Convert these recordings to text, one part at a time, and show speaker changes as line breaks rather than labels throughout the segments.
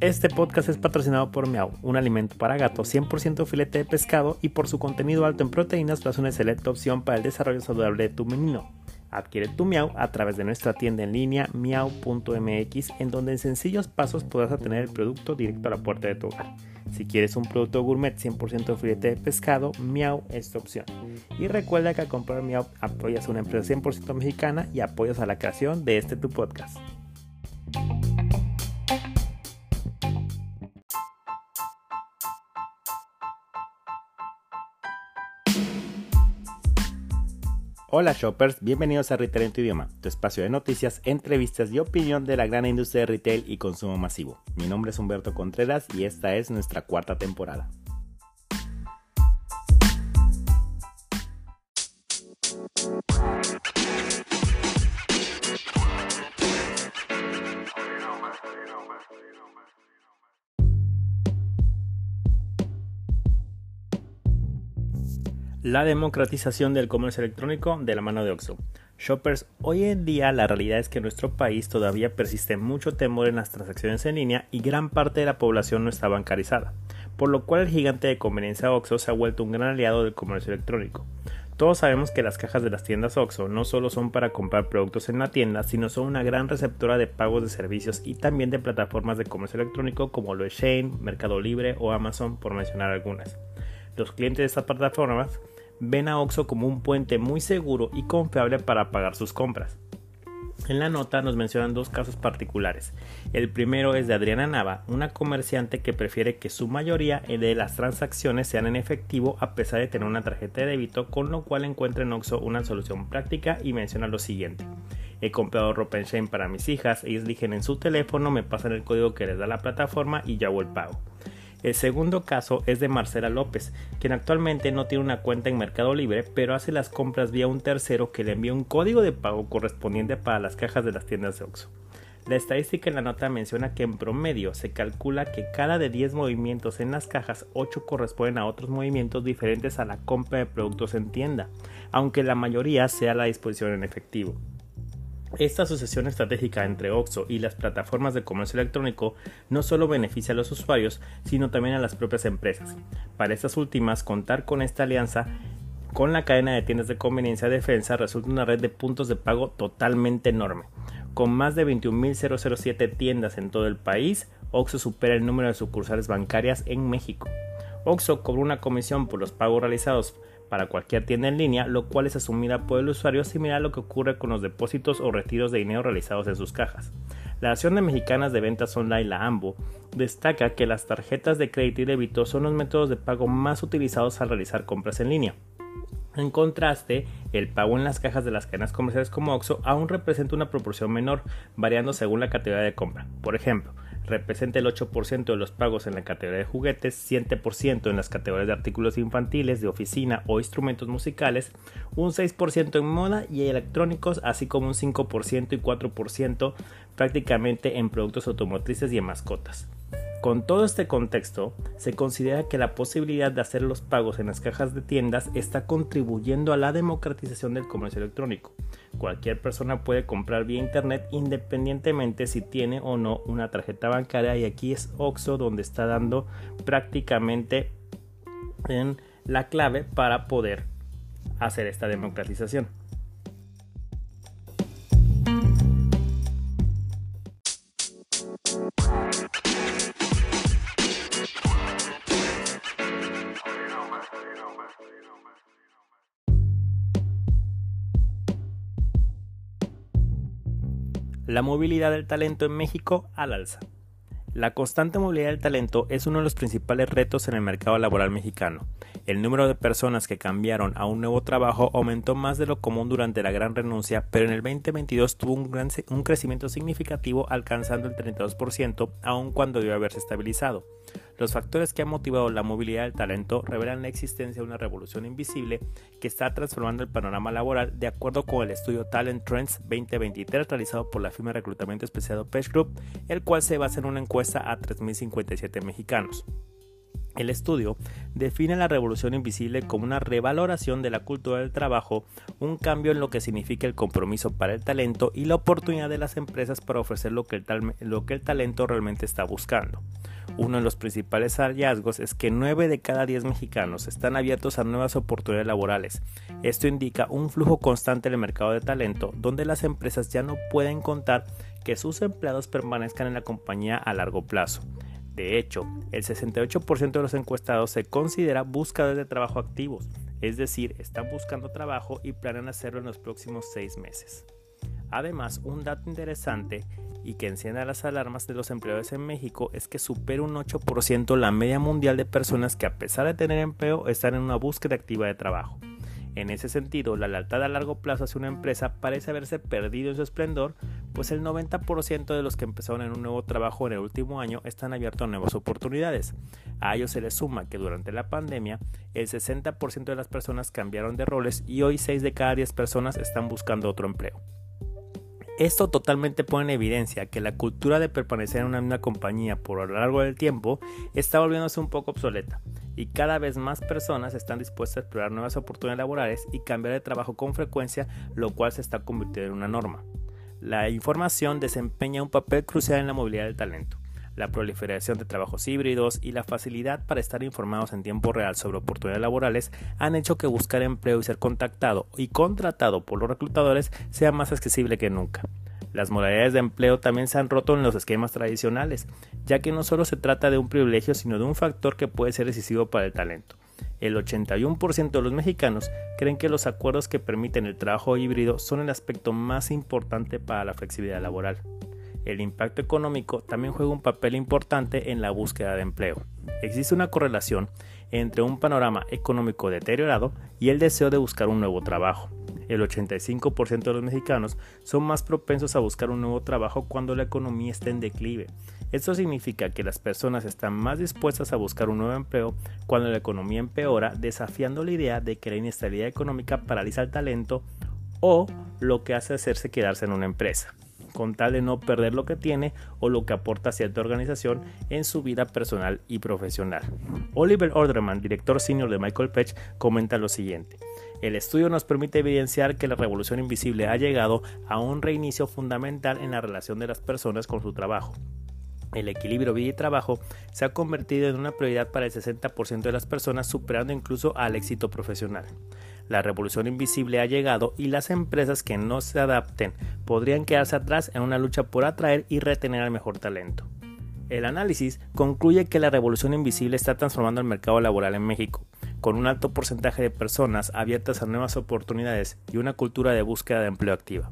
Este podcast es patrocinado por Miau, un alimento para gatos 100% filete de pescado y por su contenido alto en proteínas tras una excelente opción para el desarrollo saludable de tu menino. Adquiere tu Miau a través de nuestra tienda en línea miau.mx en donde en sencillos pasos podrás obtener el producto directo a la puerta de tu hogar. Si quieres un producto gourmet 100% filete de pescado, Miau es tu opción. Y recuerda que al comprar Miau apoyas a una empresa 100% mexicana y apoyas a la creación de este tu podcast. Hola shoppers, bienvenidos a Retail en tu idioma, tu espacio de noticias, entrevistas y opinión de la gran industria de retail y consumo masivo. Mi nombre es Humberto Contreras y esta es nuestra cuarta temporada. La democratización del comercio electrónico de la mano de Oxxo. Shoppers, hoy en día la realidad es que en nuestro país todavía persiste mucho temor en las transacciones en línea y gran parte de la población no está bancarizada, por lo cual el gigante de conveniencia Oxxo se ha vuelto un gran aliado del comercio electrónico. Todos sabemos que las cajas de las tiendas Oxxo no solo son para comprar productos en la tienda, sino son una gran receptora de pagos de servicios y también de plataformas de comercio electrónico como lo es Shane, Mercado Libre o Amazon, por mencionar algunas. Los clientes de estas plataformas ven a Oxxo como un puente muy seguro y confiable para pagar sus compras. En la nota nos mencionan dos casos particulares. El primero es de Adriana Nava, una comerciante que prefiere que su mayoría de las transacciones sean en efectivo a pesar de tener una tarjeta de débito, con lo cual encuentra en Oxxo una solución práctica y menciona lo siguiente. He comprado ropa en para mis hijas, ellos eligen en su teléfono, me pasan el código que les da la plataforma y ya hago el pago. El segundo caso es de Marcela López, quien actualmente no tiene una cuenta en Mercado Libre, pero hace las compras vía un tercero que le envía un código de pago correspondiente para las cajas de las tiendas de Oxxo. La estadística en la nota menciona que en promedio se calcula que cada de 10 movimientos en las cajas, 8 corresponden a otros movimientos diferentes a la compra de productos en tienda, aunque la mayoría sea la disposición en efectivo. Esta asociación estratégica entre OXO y las plataformas de comercio electrónico no solo beneficia a los usuarios, sino también a las propias empresas. Para estas últimas, contar con esta alianza con la cadena de tiendas de conveniencia defensa resulta una red de puntos de pago totalmente enorme. Con más de 21.007 tiendas en todo el país, OXO supera el número de sucursales bancarias en México. OXO cobra una comisión por los pagos realizados para cualquier tienda en línea, lo cual es asumida por el usuario similar a lo que ocurre con los depósitos o retiros de dinero realizados en sus cajas. La Asociación de Mexicanas de Ventas Online, la AMBO, destaca que las tarjetas de crédito y débito son los métodos de pago más utilizados al realizar compras en línea. En contraste, el pago en las cajas de las cadenas comerciales como OXXO aún representa una proporción menor, variando según la categoría de compra. Por ejemplo, representa el 8% de los pagos en la categoría de juguetes, 7% en las categorías de artículos infantiles, de oficina o instrumentos musicales, un 6% en moda y electrónicos, así como un 5% y 4% prácticamente en productos automotrices y en mascotas. Con todo este contexto, se considera que la posibilidad de hacer los pagos en las cajas de tiendas está contribuyendo a la democratización del comercio electrónico. Cualquier persona puede comprar vía internet independientemente si tiene o no una tarjeta bancaria y aquí es Oxo donde está dando prácticamente en la clave para poder hacer esta democratización. La movilidad del talento en México al alza. La constante movilidad del talento es uno de los principales retos en el mercado laboral mexicano. El número de personas que cambiaron a un nuevo trabajo aumentó más de lo común durante la gran renuncia, pero en el 2022 tuvo un, un crecimiento significativo alcanzando el 32%, aun cuando debió haberse estabilizado. Los factores que han motivado la movilidad del talento revelan la existencia de una revolución invisible que está transformando el panorama laboral de acuerdo con el estudio Talent Trends 2023 realizado por la firma de reclutamiento especializado Page Group, el cual se basa en una encuesta a 3.057 mexicanos. El estudio define la revolución invisible como una revaloración de la cultura del trabajo, un cambio en lo que significa el compromiso para el talento y la oportunidad de las empresas para ofrecer lo que el, lo que el talento realmente está buscando. Uno de los principales hallazgos es que 9 de cada 10 mexicanos están abiertos a nuevas oportunidades laborales. Esto indica un flujo constante en el mercado de talento, donde las empresas ya no pueden contar que sus empleados permanezcan en la compañía a largo plazo. De hecho, el 68% de los encuestados se considera buscadores de trabajo activos, es decir, están buscando trabajo y planean hacerlo en los próximos seis meses. Además, un dato interesante y que encienda las alarmas de los empleadores en México es que supera un 8% la media mundial de personas que a pesar de tener empleo están en una búsqueda activa de trabajo. En ese sentido, la lealtad a largo plazo hacia una empresa parece haberse perdido en su esplendor, pues el 90% de los que empezaron en un nuevo trabajo en el último año están abiertos a nuevas oportunidades. A ello se le suma que durante la pandemia, el 60% de las personas cambiaron de roles y hoy 6 de cada 10 personas están buscando otro empleo. Esto totalmente pone en evidencia que la cultura de permanecer en una misma compañía por lo largo del tiempo está volviéndose un poco obsoleta y cada vez más personas están dispuestas a explorar nuevas oportunidades laborales y cambiar de trabajo con frecuencia, lo cual se está convirtiendo en una norma. La información desempeña un papel crucial en la movilidad del talento. La proliferación de trabajos híbridos y la facilidad para estar informados en tiempo real sobre oportunidades laborales han hecho que buscar empleo y ser contactado y contratado por los reclutadores sea más accesible que nunca. Las modalidades de empleo también se han roto en los esquemas tradicionales, ya que no solo se trata de un privilegio, sino de un factor que puede ser decisivo para el talento. El 81% de los mexicanos creen que los acuerdos que permiten el trabajo híbrido son el aspecto más importante para la flexibilidad laboral el impacto económico también juega un papel importante en la búsqueda de empleo. Existe una correlación entre un panorama económico deteriorado y el deseo de buscar un nuevo trabajo. El 85% de los mexicanos son más propensos a buscar un nuevo trabajo cuando la economía está en declive. Esto significa que las personas están más dispuestas a buscar un nuevo empleo cuando la economía empeora, desafiando la idea de que la inestabilidad económica paraliza el talento o lo que hace hacerse quedarse en una empresa con tal de no perder lo que tiene o lo que aporta cierta organización en su vida personal y profesional. Oliver Orderman, director senior de Michael Page, comenta lo siguiente. El estudio nos permite evidenciar que la revolución invisible ha llegado a un reinicio fundamental en la relación de las personas con su trabajo. El equilibrio vida y trabajo se ha convertido en una prioridad para el 60% de las personas, superando incluso al éxito profesional. La revolución invisible ha llegado y las empresas que no se adapten podrían quedarse atrás en una lucha por atraer y retener al mejor talento. El análisis concluye que la revolución invisible está transformando el mercado laboral en México, con un alto porcentaje de personas abiertas a nuevas oportunidades y una cultura de búsqueda de empleo activa.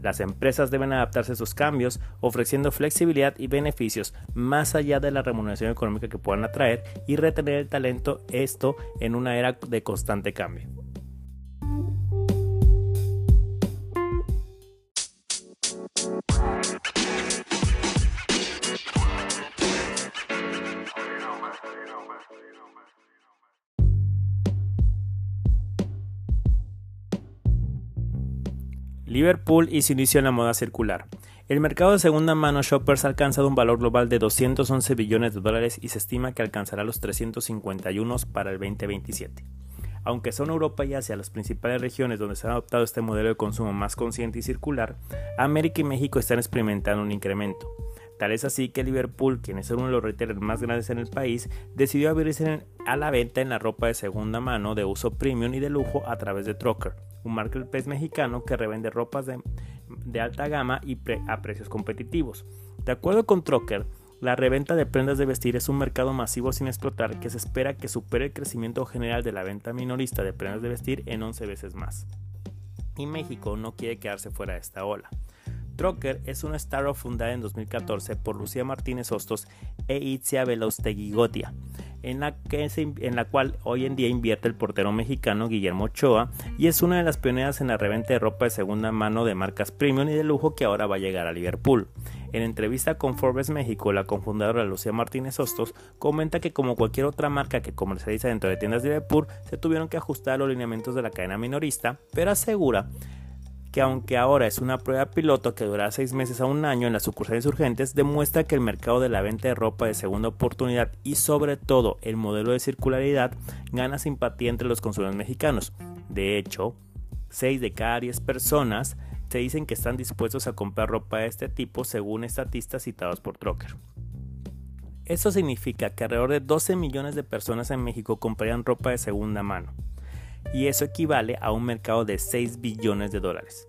Las empresas deben adaptarse a esos cambios, ofreciendo flexibilidad y beneficios más allá de la remuneración económica que puedan atraer y retener el talento, esto en una era de constante cambio. Liverpool y su inicio en la moda circular. El mercado de segunda mano Shoppers ha alcanzado un valor global de 211 billones de dólares y se estima que alcanzará los 351 para el 2027. Aunque son Europa y Asia las principales regiones donde se ha adoptado este modelo de consumo más consciente y circular, América y México están experimentando un incremento. Tal es así que Liverpool, quien es uno de los retailers más grandes en el país, decidió abrirse a la venta en la ropa de segunda mano de uso premium y de lujo a través de Trocker, un marketplace mexicano que revende ropas de, alta gama y a precios competitivos. De acuerdo con Trocker, la reventa de prendas de vestir es un mercado masivo sin explotar que se espera que supere el crecimiento general de la venta minorista de prendas de vestir en 11 veces más. Y México no quiere quedarse fuera de esta ola. Trocker es una startup fundada en 2014 por Lucía Martínez Hostos e Itzia Gotia en la, que en la cual hoy en día invierte el portero mexicano Guillermo Ochoa y es una de las pioneras en la reventa de ropa de segunda mano de marcas premium y de lujo que ahora va a llegar a Liverpool. En entrevista con Forbes México, la confundadora Lucía Martínez Hostos comenta que como cualquier otra marca que comercializa dentro de tiendas de Liverpool, se tuvieron que ajustar los lineamientos de la cadena minorista, pero asegura que aunque ahora es una prueba piloto que durará seis meses a un año en las sucursales urgentes, demuestra que el mercado de la venta de ropa de segunda oportunidad y sobre todo el modelo de circularidad gana simpatía entre los consumidores mexicanos. De hecho, 6 de cada 10 personas se dicen que están dispuestos a comprar ropa de este tipo según estatistas citados por Trocker. Esto significa que alrededor de 12 millones de personas en México comprarían ropa de segunda mano, y eso equivale a un mercado de 6 billones de dólares.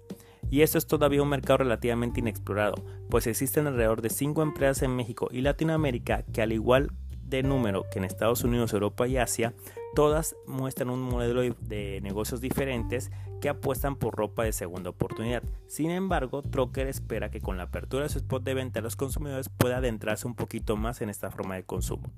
Y esto es todavía un mercado relativamente inexplorado, pues existen alrededor de 5 empresas en México y Latinoamérica que al igual de número que en Estados Unidos, Europa y Asia, todas muestran un modelo de negocios diferentes que apuestan por ropa de segunda oportunidad. Sin embargo, Trocker espera que con la apertura de su spot de venta los consumidores pueda adentrarse un poquito más en esta forma de consumo.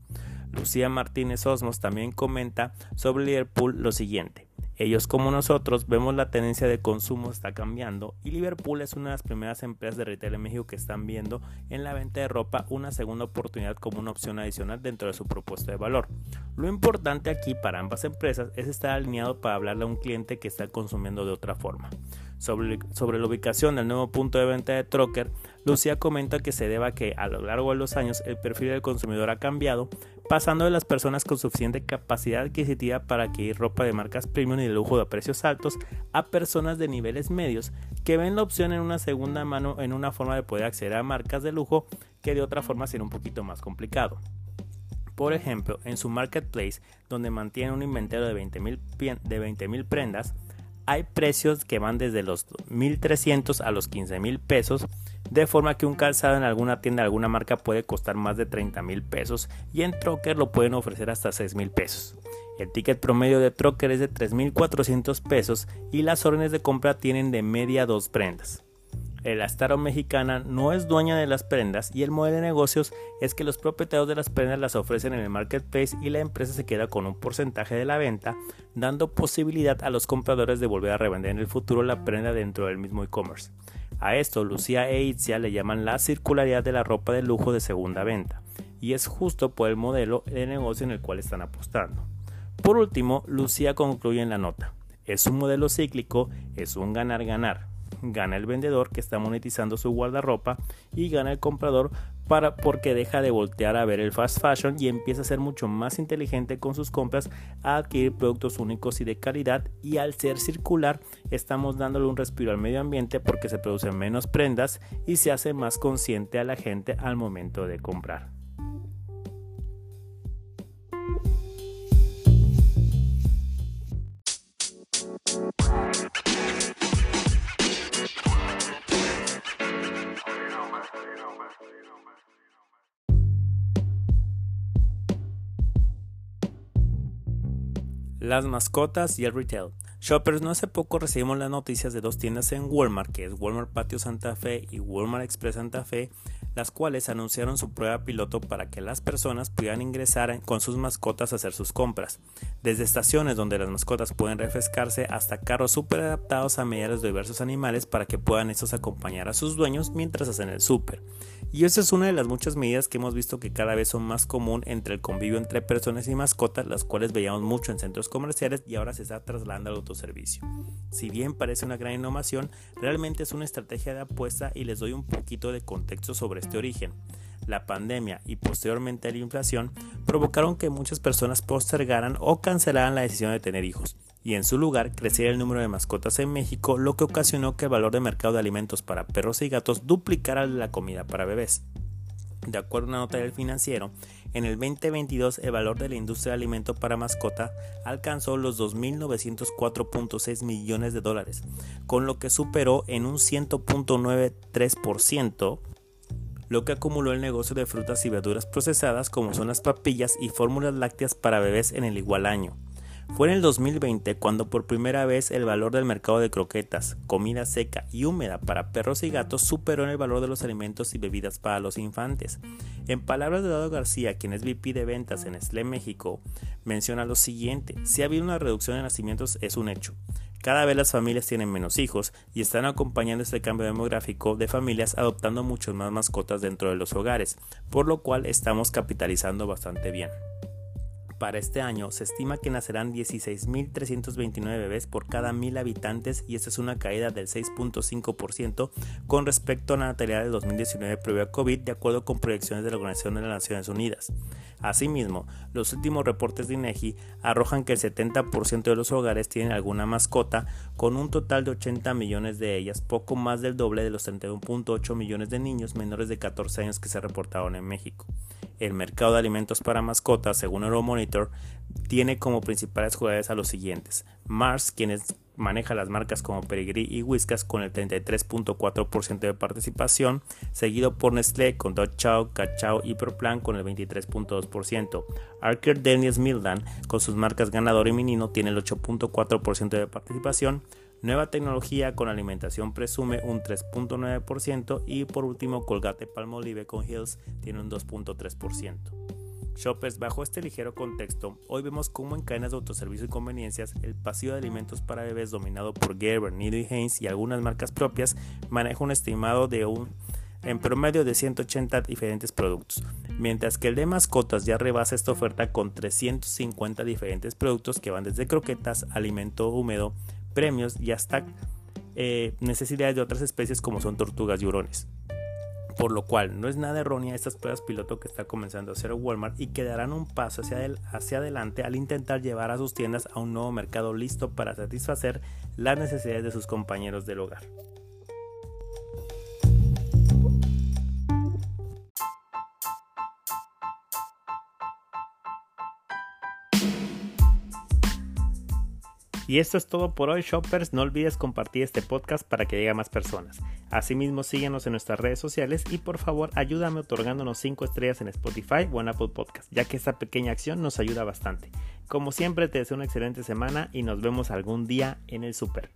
Lucía Martínez Osmos también comenta sobre Liverpool lo siguiente. Ellos como nosotros vemos la tendencia de consumo está cambiando y Liverpool es una de las primeras empresas de retail en México que están viendo en la venta de ropa una segunda oportunidad como una opción adicional dentro de su propuesta de valor. Lo importante aquí para ambas empresas es estar alineado para hablarle a un cliente que está consumiendo de otra forma. Sobre, sobre, la ubicación del nuevo punto de venta de Trocker, Lucía comenta que se deba a que a lo largo de los años el perfil del consumidor ha cambiado, pasando de las personas con suficiente capacidad adquisitiva para adquirir ropa de marcas premium y de lujo a precios altos a personas de niveles medios que ven la opción en una segunda mano en una forma de poder acceder a marcas de lujo que de otra forma sería un poquito más complicado. Por ejemplo, en su marketplace, donde mantiene un inventario de 20.000 de 20 prendas, hay precios que van desde los 1.300 a los 15.000 pesos, de forma que un calzado en alguna tienda de alguna marca puede costar más de 30.000 pesos y en Trocker lo pueden ofrecer hasta 6.000 pesos. El ticket promedio de Trocker es de 3.400 pesos y las órdenes de compra tienen de media dos prendas. El Astaro mexicana no es dueña de las prendas y el modelo de negocios es que los propietarios de las prendas las ofrecen en el marketplace y la empresa se queda con un porcentaje de la venta, dando posibilidad a los compradores de volver a revender en el futuro la prenda dentro del mismo e-commerce. A esto Lucía e Itzia le llaman la circularidad de la ropa de lujo de segunda venta, y es justo por el modelo de negocio en el cual están apostando. Por último, Lucía concluye en la nota. Es un modelo cíclico, es un ganar-ganar gana el vendedor que está monetizando su guardarropa y gana el comprador para, porque deja de voltear a ver el fast fashion y empieza a ser mucho más inteligente con sus compras, a adquirir productos únicos y de calidad y al ser circular estamos dándole un respiro al medio ambiente porque se producen menos prendas y se hace más consciente a la gente al momento de comprar. Las mascotas y el retail. Shoppers, no hace poco recibimos las noticias de dos tiendas en Walmart, que es Walmart Patio Santa Fe y Walmart Express Santa Fe, las cuales anunciaron su prueba piloto para que las personas pudieran ingresar con sus mascotas a hacer sus compras. Desde estaciones donde las mascotas pueden refrescarse hasta carros súper adaptados a medidas de diversos animales para que puedan estos acompañar a sus dueños mientras hacen el súper. Y esa es una de las muchas medidas que hemos visto que cada vez son más común entre el convivio entre personas y mascotas, las cuales veíamos mucho en centros comerciales y ahora se está trasladando al autoservicio. Si bien parece una gran innovación, realmente es una estrategia de apuesta y les doy un poquito de contexto sobre este origen. La pandemia y posteriormente la inflación provocaron que muchas personas postergaran o cancelaran la decisión de tener hijos y en su lugar creciera el número de mascotas en México, lo que ocasionó que el valor de mercado de alimentos para perros y gatos duplicara la comida para bebés. De acuerdo a una nota del financiero, en el 2022 el valor de la industria de alimentos para mascota alcanzó los 2.904.6 millones de dólares, con lo que superó en un 100.93% lo que acumuló el negocio de frutas y verduras procesadas como son las papillas y fórmulas lácteas para bebés en el igual año. Fue en el 2020 cuando por primera vez el valor del mercado de croquetas, comida seca y húmeda para perros y gatos superó en el valor de los alimentos y bebidas para los infantes. En palabras de Dado García, quien es VP de ventas en Nestlé México, menciona lo siguiente, si ha habido una reducción de nacimientos es un hecho. Cada vez las familias tienen menos hijos y están acompañando este cambio demográfico de familias adoptando muchas más mascotas dentro de los hogares, por lo cual estamos capitalizando bastante bien. Para este año se estima que nacerán 16.329 bebés por cada mil habitantes y esta es una caída del 6.5% con respecto a la natalidad de 2019 previo a COVID de acuerdo con proyecciones de la Organización de las Naciones Unidas. Asimismo, los últimos reportes de INEGI arrojan que el 70% de los hogares tienen alguna mascota con un total de 80 millones de ellas, poco más del doble de los 31.8 millones de niños menores de 14 años que se reportaron en México. El mercado de alimentos para mascotas, según Euromonitor, tiene como principales jugadores a los siguientes. Mars, quienes maneja las marcas como Peregrí y Whiskas con el 33.4% de participación, seguido por Nestlé con Dog Chow, Cachao y Proplan con el 23.2%. Archer Daniels Mildan con sus marcas Ganador y Menino tiene el 8.4% de participación. Nueva tecnología con alimentación presume un 3.9% y por último Colgate Palmolive con Hills tiene un 2.3%. Shoppers, bajo este ligero contexto, hoy vemos cómo en cadenas de autoservicio y conveniencias el pasillo de alimentos para bebés dominado por Gerber, Nido y Heinz y algunas marcas propias maneja un estimado de un en promedio de 180 diferentes productos, mientras que el de mascotas ya rebasa esta oferta con 350 diferentes productos que van desde croquetas, alimento húmedo, premios y hasta eh, necesidades de otras especies como son tortugas y hurones. Por lo cual no es nada errónea estas pruebas piloto que está comenzando a hacer Walmart y que darán un paso hacia, hacia adelante al intentar llevar a sus tiendas a un nuevo mercado listo para satisfacer las necesidades de sus compañeros del hogar. Y esto es todo por hoy, shoppers. No olvides compartir este podcast para que llegue a más personas. Asimismo, síguenos en nuestras redes sociales y por favor ayúdame otorgándonos 5 estrellas en Spotify o en Apple Podcast, ya que esta pequeña acción nos ayuda bastante. Como siempre, te deseo una excelente semana y nos vemos algún día en el super.